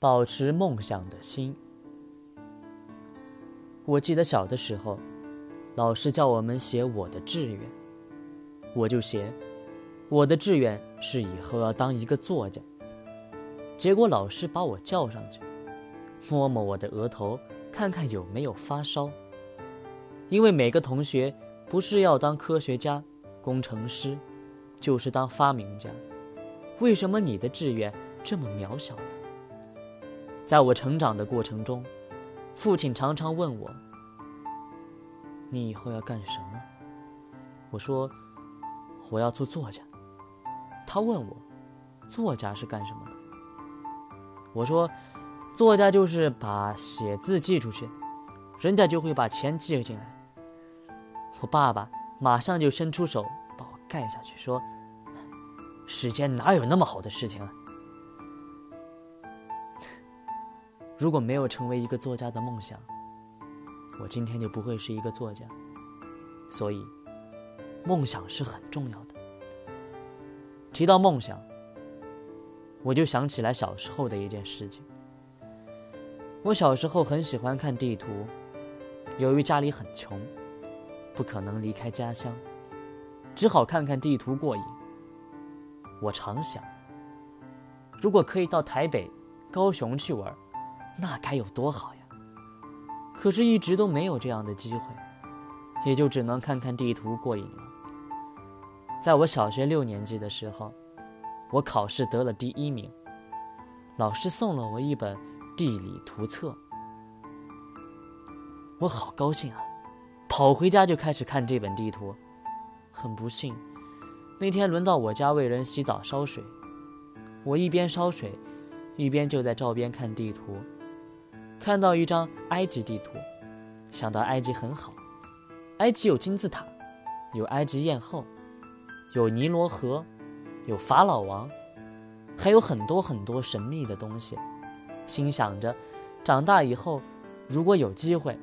保持梦想的心。我记得小的时候，老师叫我们写我的志愿，我就写我的志愿是以后要当一个作家。结果老师把我叫上去，摸摸我的额头，看看有没有发烧。因为每个同学不是要当科学家、工程师，就是当发明家。为什么你的志愿这么渺小呢？在我成长的过程中，父亲常常问我：“你以后要干什么？”我说：“我要做作家。”他问我：“作家是干什么的？”我说：“作家就是把写字寄出去，人家就会把钱寄进来。”我爸爸马上就伸出手把我盖下去，说：“世间哪有那么好的事情啊？如果没有成为一个作家的梦想，我今天就不会是一个作家。所以，梦想是很重要的。提到梦想，我就想起来小时候的一件事情。我小时候很喜欢看地图，由于家里很穷。不可能离开家乡，只好看看地图过瘾。我常想，如果可以到台北、高雄去玩，那该有多好呀！可是，一直都没有这样的机会，也就只能看看地图过瘾了。在我小学六年级的时候，我考试得了第一名，老师送了我一本地理图册，我好高兴啊！跑回家就开始看这本地图，很不幸，那天轮到我家为人洗澡烧水，我一边烧水，一边就在照边看地图，看到一张埃及地图，想到埃及很好，埃及有金字塔，有埃及艳后，有尼罗河，有法老王，还有很多很多神秘的东西，心想着，长大以后如果有机会。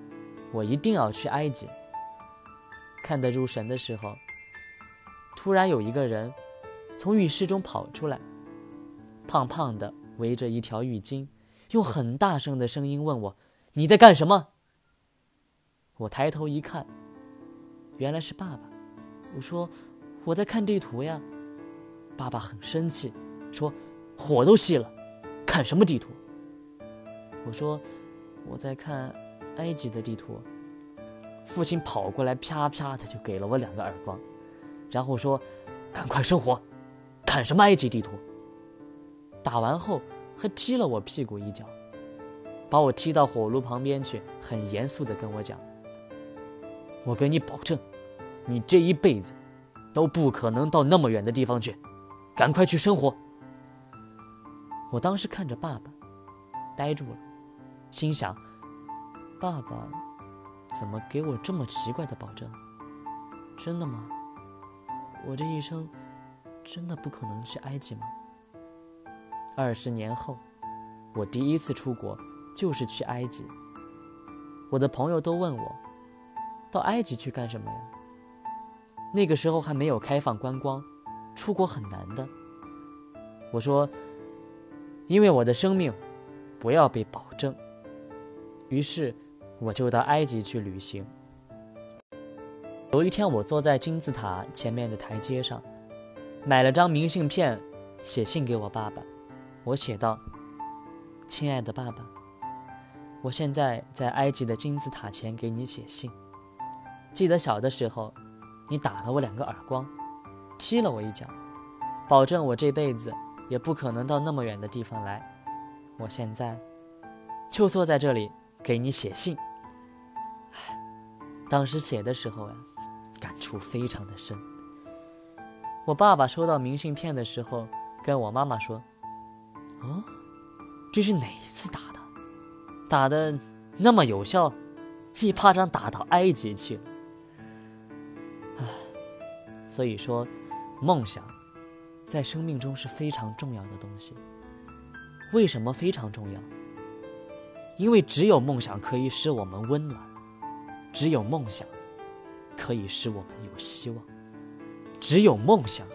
我一定要去埃及。看得入神的时候，突然有一个人从浴室中跑出来，胖胖的，围着一条浴巾，用很大声的声音问我：“你在干什么？”我抬头一看，原来是爸爸。我说：“我在看地图呀。”爸爸很生气，说：“火都熄了，看什么地图？”我说：“我在看。”埃及的地图，父亲跑过来，啪啪的就给了我两个耳光，然后说：“赶快生火，看什么埃及地图？”打完后还踢了我屁股一脚，把我踢到火炉旁边去，很严肃的跟我讲：“我给你保证，你这一辈子都不可能到那么远的地方去，赶快去生火。”我当时看着爸爸，呆住了，心想。爸爸，怎么给我这么奇怪的保证？真的吗？我这一生真的不可能去埃及吗？二十年后，我第一次出国就是去埃及。我的朋友都问我，到埃及去干什么呀？那个时候还没有开放观光，出国很难的。我说，因为我的生命不要被保证。于是。我就到埃及去旅行。有一天，我坐在金字塔前面的台阶上，买了张明信片，写信给我爸爸。我写道：“亲爱的爸爸，我现在在埃及的金字塔前给你写信。记得小的时候，你打了我两个耳光，踢了我一脚，保证我这辈子也不可能到那么远的地方来。我现在就坐在这里。”给你写信，当时写的时候呀，感触非常的深。我爸爸收到明信片的时候，跟我妈妈说：“哦，这是哪一次打的？打的那么有效，一巴掌打到埃及去了。”唉，所以说，梦想在生命中是非常重要的东西。为什么非常重要？因为只有梦想可以使我们温暖，只有梦想可以使我们有希望，只有梦想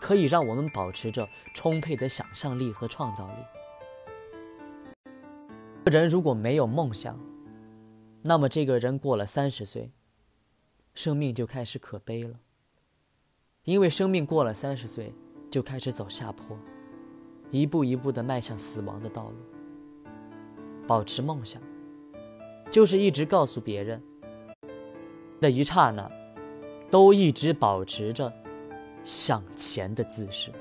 可以让我们保持着充沛的想象力和创造力。人如果没有梦想，那么这个人过了三十岁，生命就开始可悲了。因为生命过了三十岁，就开始走下坡，一步一步的迈向死亡的道路。保持梦想，就是一直告诉别人的一刹那，都一直保持着向前的姿势。